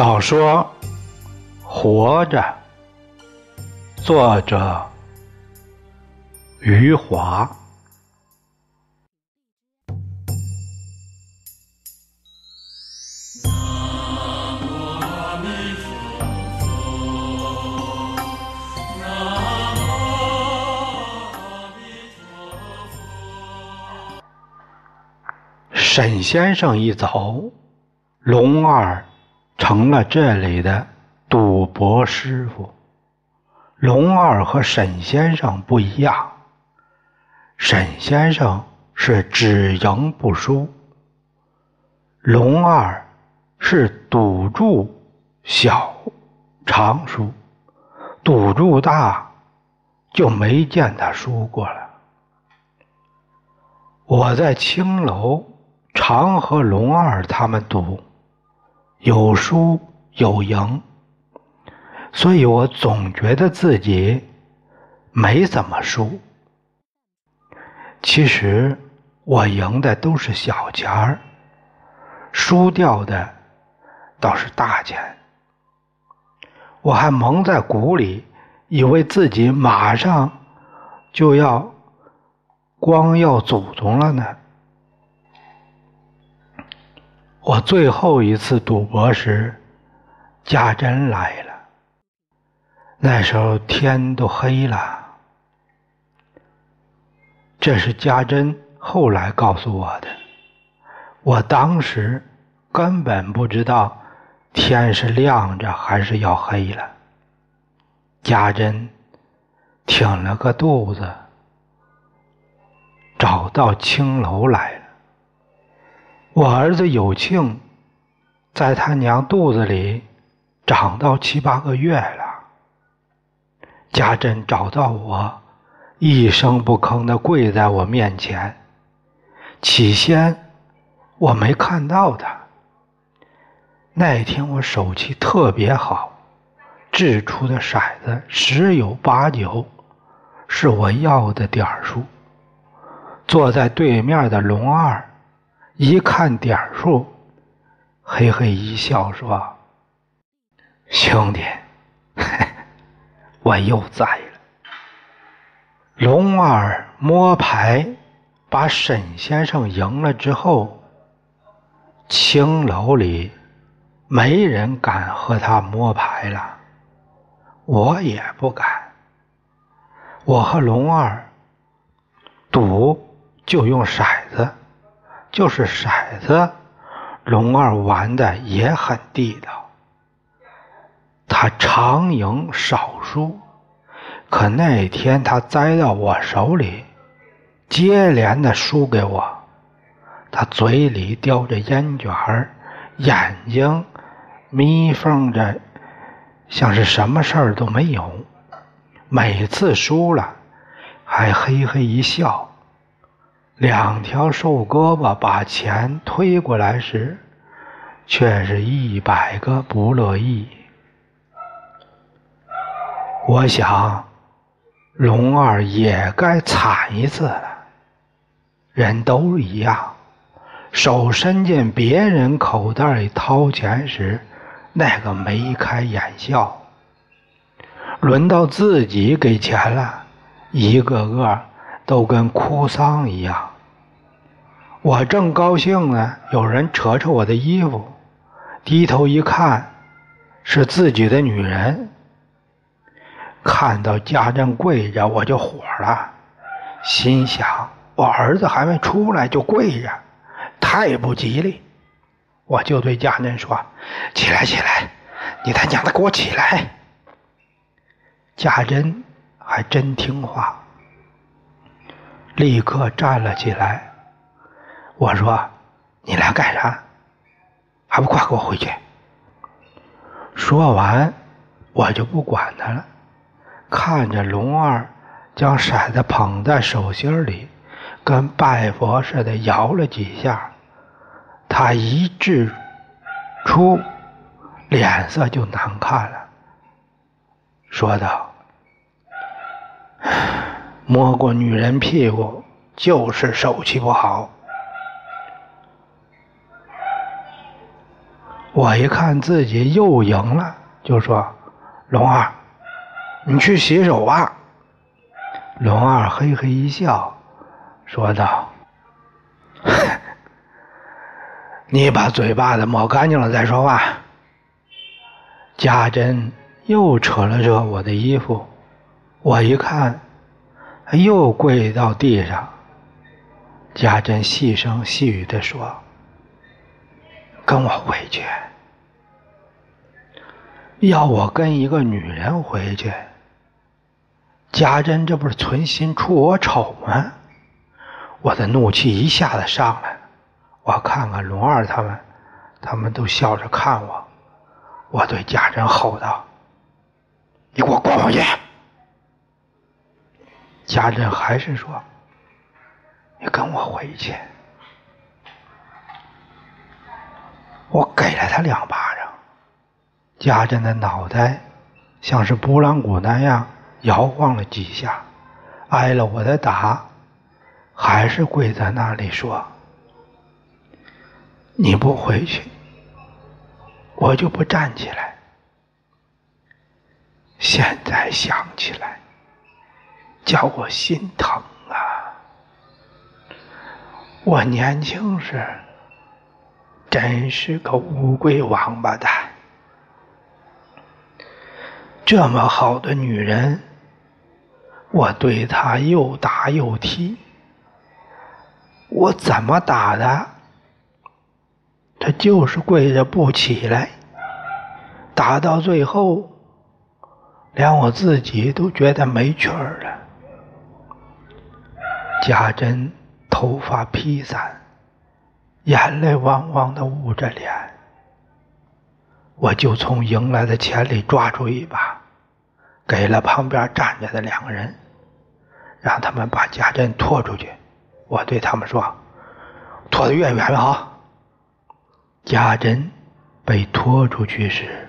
小说《活着》，作者余华。沈先生一走，龙二。成了这里的赌博师傅。龙二和沈先生不一样，沈先生是只赢不输，龙二是赌注小，常输，赌注大就没见他输过了。我在青楼常和龙二他们赌。有输有赢，所以我总觉得自己没怎么输。其实我赢的都是小钱儿，输掉的倒是大钱。我还蒙在鼓里，以为自己马上就要光耀祖宗了呢。我最后一次赌博时，家珍来了。那时候天都黑了。这是家珍后来告诉我的。我当时根本不知道天是亮着还是要黑了。家珍挺了个肚子，找到青楼来。我儿子有庆，在他娘肚子里长到七八个月了。家珍找到我，一声不吭的跪在我面前。起先我没看到他。那天我手气特别好，掷出的骰子十有八九是我要的点数。坐在对面的龙二。一看点数，嘿嘿一笑，说：“兄弟，我又栽了。”龙二摸牌，把沈先生赢了之后，青楼里没人敢和他摸牌了，我也不敢。我和龙二赌，就用骰子。就是骰子，龙二玩的也很地道。他常赢少输，可那天他栽到我手里，接连的输给我。他嘴里叼着烟卷儿，眼睛眯缝着，像是什么事儿都没有。每次输了，还嘿嘿一笑。两条瘦胳膊把钱推过来时，却是一百个不乐意。我想，龙二也该惨一次了。人都一样，手伸进别人口袋里掏钱时，那个眉开眼笑；轮到自己给钱了，一个个都跟哭丧一样。我正高兴呢，有人扯扯我的衣服，低头一看，是自己的女人。看到家珍跪着，我就火了，心想：我儿子还没出来就跪着，太不吉利。我就对家珍说：“起来，起来，你他娘的给我起来！”家珍还真听话，立刻站了起来。我说：“你来干啥？还不快给我回去！”说完，我就不管他了，看着龙二将骰子捧在手心里，跟拜佛似的摇了几下，他一掷出，脸色就难看了，说道：“摸过女人屁股就是手气不好。”我一看自己又赢了，就说：“龙二，你去洗手吧。”龙二嘿嘿一笑，说道：“ 你把嘴巴子抹干净了再说话。”家珍又扯了扯我的衣服，我一看，又跪到地上。家珍细声细语地说：“跟我回去，要我跟一个女人回去。”家珍这不是存心出我丑吗？我的怒气一下子上来。我看看龙二他们，他们都笑着看我。我对家珍吼道：“你给我滚回去！”家珍还是说：“你跟我回去。”我给了他两巴掌，家珍的脑袋像是拨浪鼓那样摇晃了几下，挨了我的打，还是跪在那里说：“你不回去。”我就不站起来。现在想起来，叫我心疼啊！我年轻时真是个乌龟王八蛋，这么好的女人，我对她又打又踢，我怎么打的？他就是跪着不起来，打到最后，连我自己都觉得没趣儿了。家珍头发披散，眼泪汪汪的捂着脸，我就从赢来的钱里抓出一把，给了旁边站着的两个人，让他们把家珍拖出去。我对他们说：“拖得越远越好。”家珍被拖出去时，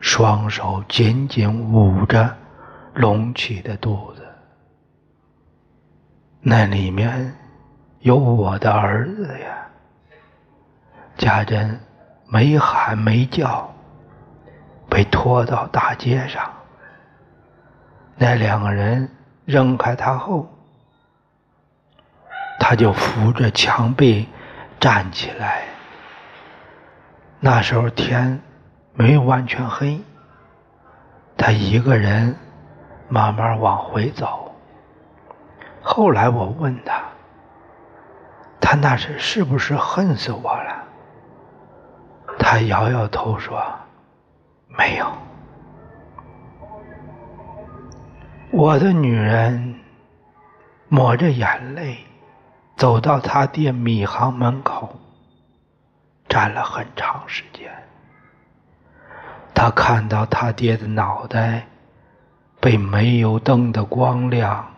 双手紧紧捂着隆起的肚子，那里面有我的儿子呀。家珍没喊没叫，被拖到大街上。那两个人扔开他后，他就扶着墙壁站起来。那时候天没完全黑，他一个人慢慢往回走。后来我问他，他那时是不是恨死我了？他摇摇头说：“没有。”我的女人抹着眼泪走到他爹米行门口。站了很长时间，他看到他爹的脑袋被煤油灯的光亮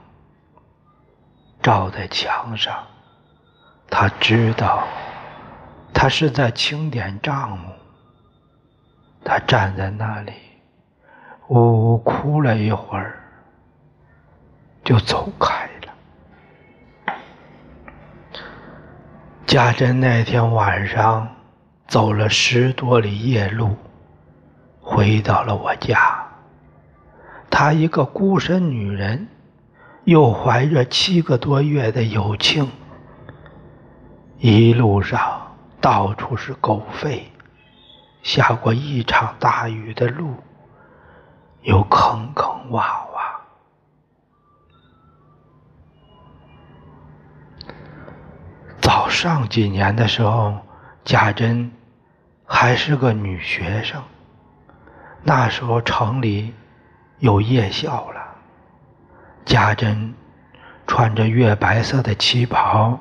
照在墙上，他知道他是在清点账目。他站在那里，呜呜哭了一会儿，就走开了。家珍那天晚上。走了十多里夜路，回到了我家。她一个孤身女人，又怀着七个多月的有庆，一路上到处是狗吠，下过一场大雨的路又坑坑洼洼。早上几年的时候，贾珍。还是个女学生，那时候城里有夜校了。贾珍穿着月白色的旗袍，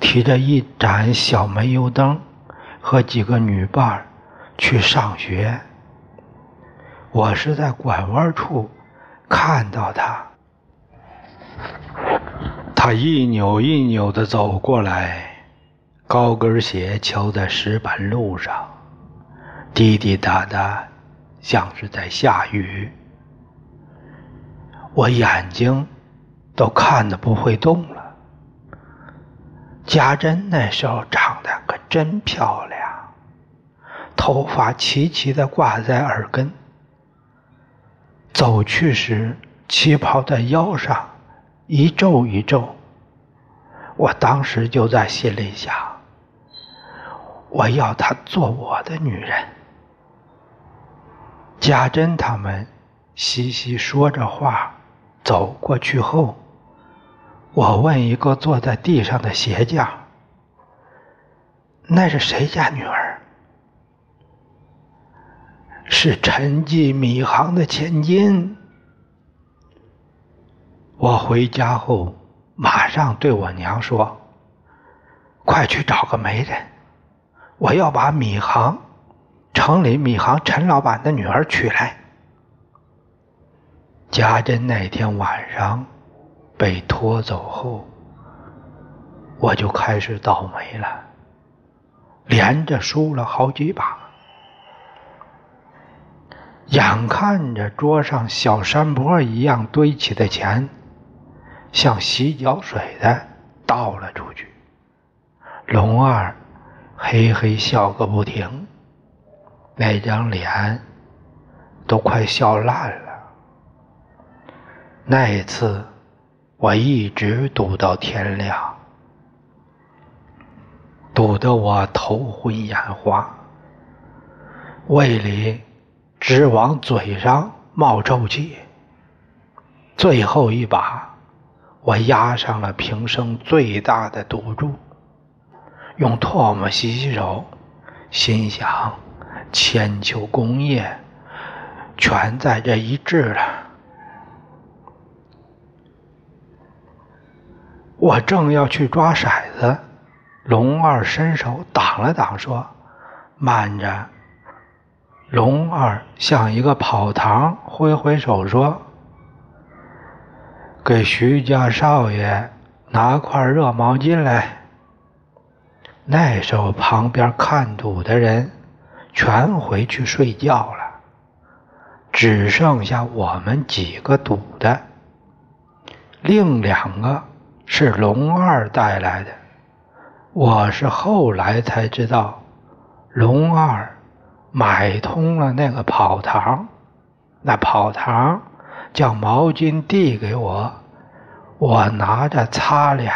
提着一盏小煤油灯，和几个女伴去上学。我是在拐弯处看到她，她一扭一扭的走过来。高跟鞋敲在石板路上，滴滴答答，像是在下雨。我眼睛都看得不会动了。家珍那时候长得可真漂亮，头发齐齐的挂在耳根。走去时，旗袍在腰上一皱一皱。我当时就在心里想：我要她做我的女人。家珍他们嘻嘻说着话走过去后，我问一个坐在地上的鞋匠：“那是谁家女儿？”“是陈记米行的千金。”我回家后马上对我娘说：“快去找个媒人，我要把米行。”城里米行陈老板的女儿娶来，家珍那天晚上被拖走后，我就开始倒霉了，连着输了好几把。眼看着桌上小山坡一样堆起的钱，像洗脚水的倒了出去，龙二嘿嘿笑个不停。那张脸都快笑烂了。那一次，我一直赌到天亮，赌得我头昏眼花，胃里直往嘴上冒臭气。最后一把，我押上了平生最大的赌注，用唾沫洗洗手，心想。千秋功业全在这一掷了。我正要去抓骰子，龙二伸手挡了挡，说：“慢着。”龙二像一个跑堂，挥挥手说：“给徐家少爷拿块热毛巾来。”那时候旁边看赌的人。全回去睡觉了，只剩下我们几个赌的。另两个是龙二带来的。我是后来才知道，龙二买通了那个跑堂，那跑堂将毛巾递给我，我拿着擦脸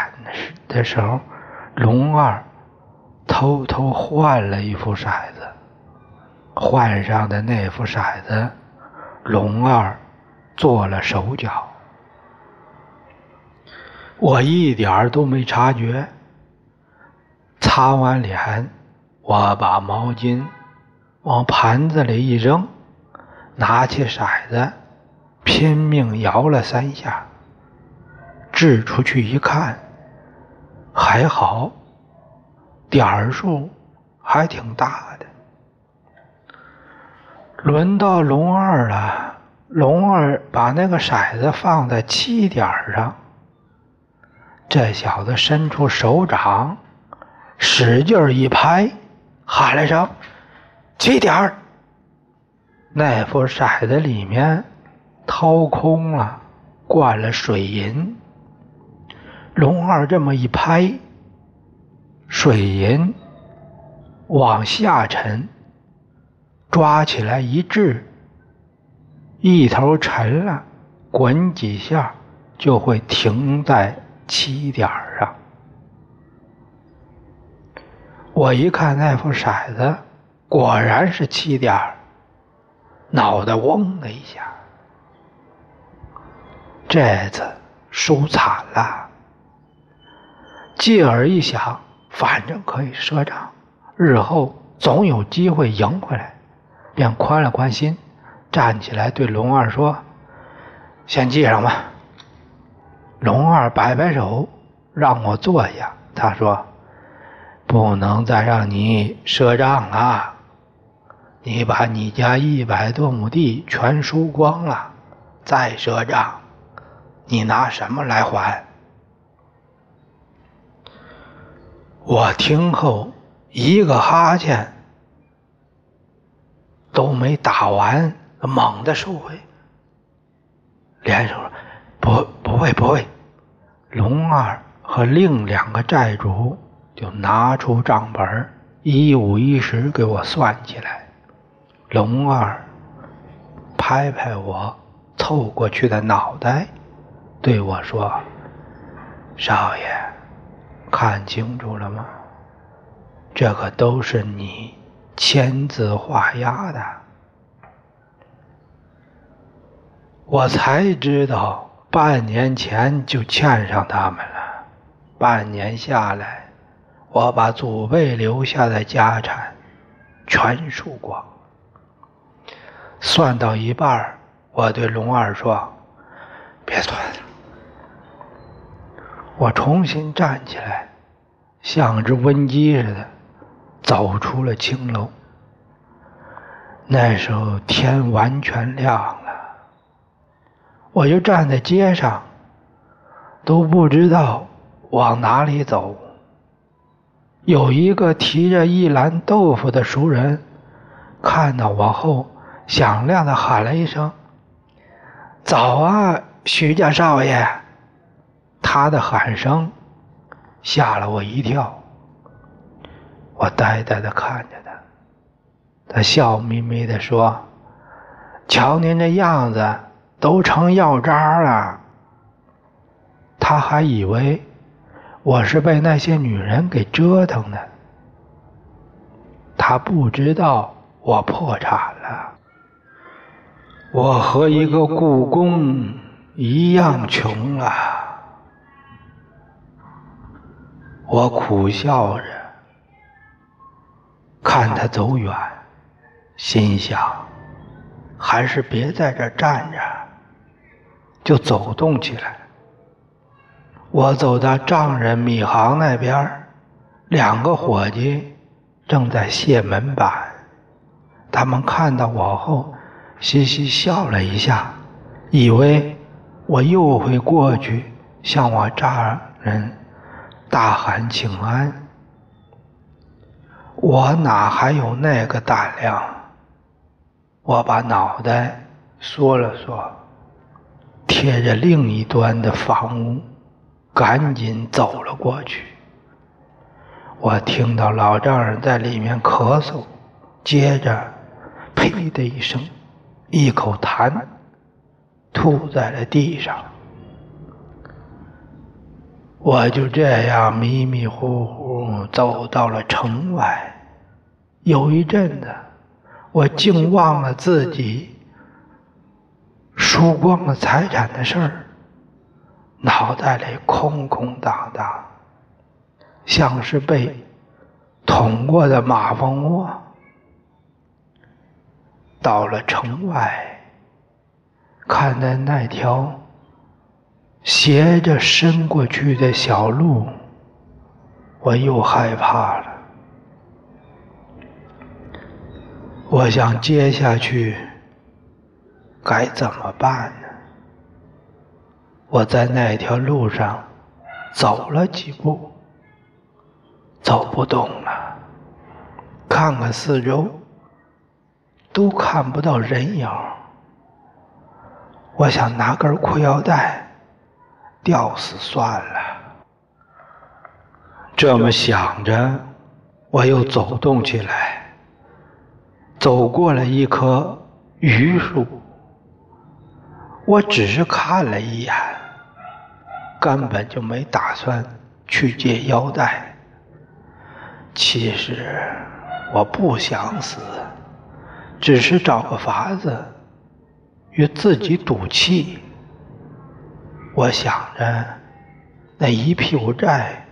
的时候，龙二偷偷换了一副骰子。换上的那副骰子，龙二做了手脚，我一点儿都没察觉。擦完脸，我把毛巾往盘子里一扔，拿起骰子，拼命摇了三下，掷出去一看，还好，点数还挺大的。轮到龙二了，龙二把那个骰子放在七点上。这小子伸出手掌，使劲一拍，喊了声：“七点儿那副骰子里面掏空了，灌了水银。龙二这么一拍，水银往下沉。抓起来一掷，一头沉了，滚几下就会停在七点上。我一看那副骰子，果然是七点，脑袋嗡的一下。这次输惨了。继而一想，反正可以赊账，日后总有机会赢回来。便宽了宽心，站起来对龙二说：“先记上吧。”龙二摆摆手，让我坐下。他说：“不能再让你赊账了，你把你家一百多亩地全输光了，再赊账，你拿什么来还？”我听后一个哈欠。都没打完，猛地收回，连说：“不，不会，不会。”龙二和另两个债主就拿出账本一五一十给我算起来。龙二拍拍我凑过去的脑袋，对我说：“少爷，看清楚了吗？这可都是你签字画押的。”我才知道，半年前就欠上他们了。半年下来。我把祖辈留下的家产全输光，算到一半我对龙二说：“别算了。”我重新站起来，像只瘟鸡似的走出了青楼。那时候天完全亮了，我就站在街上，都不知道往哪里走。有一个提着一篮豆腐的熟人，看到我后，响亮的喊了一声：“早啊，徐家少爷！”他的喊声吓了我一跳。我呆呆的看着他，他笑眯眯的说：“瞧您这样子，都成药渣了。”他还以为。我是被那些女人给折腾的，他不知道我破产了，我和一个故宫一样穷了。我苦笑着看他走远，心想还是别在这站着，就走动起来。我走到丈人米行那边，两个伙计正在卸门板。他们看到我后，嘻嘻笑了一下，以为我又会过去向我丈人大喊请安。我哪还有那个胆量？我把脑袋缩了缩，贴着另一端的房屋。赶紧走了过去。我听到老丈人在里面咳嗽，接着“呸”的一声，一口痰吐在了地上。我就这样迷迷糊糊走到了城外。有一阵子，我竟忘了自己输光了财产的事儿。脑袋里空空荡荡，像是被捅过的马蜂窝。到了城外，看见那条斜着伸过去的小路，我又害怕了。我想接下去该怎么办呢？我在那条路上走了几步，走不动了。看看四周，都看不到人影。我想拿根裤腰带吊死算了。这么想着，我又走动起来，走过了一棵榆树。我只是看了一眼。根本就没打算去借腰带。其实我不想死，只是找个法子与自己赌气。我想着那一屁股债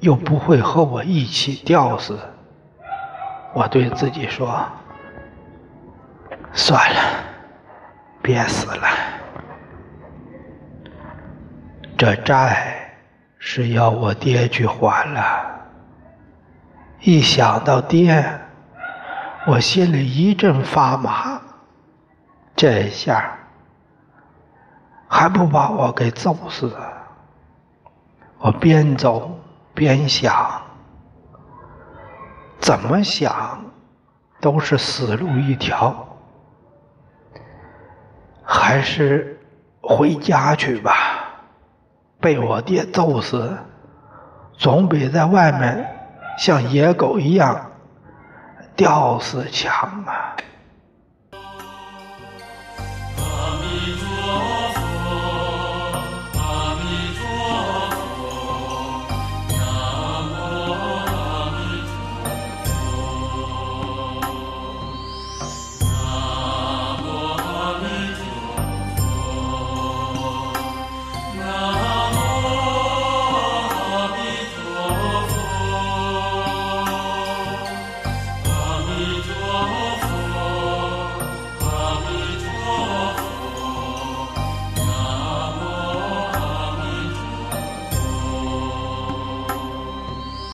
又不会和我一起吊死，我对自己说：“算了，别死了。”这债是要我爹去还了。一想到爹，我心里一阵发麻。这下还不把我给揍死？我边走边想，怎么想都是死路一条，还是回家去吧。被我爹揍死总比在外面像野狗一样吊死强啊。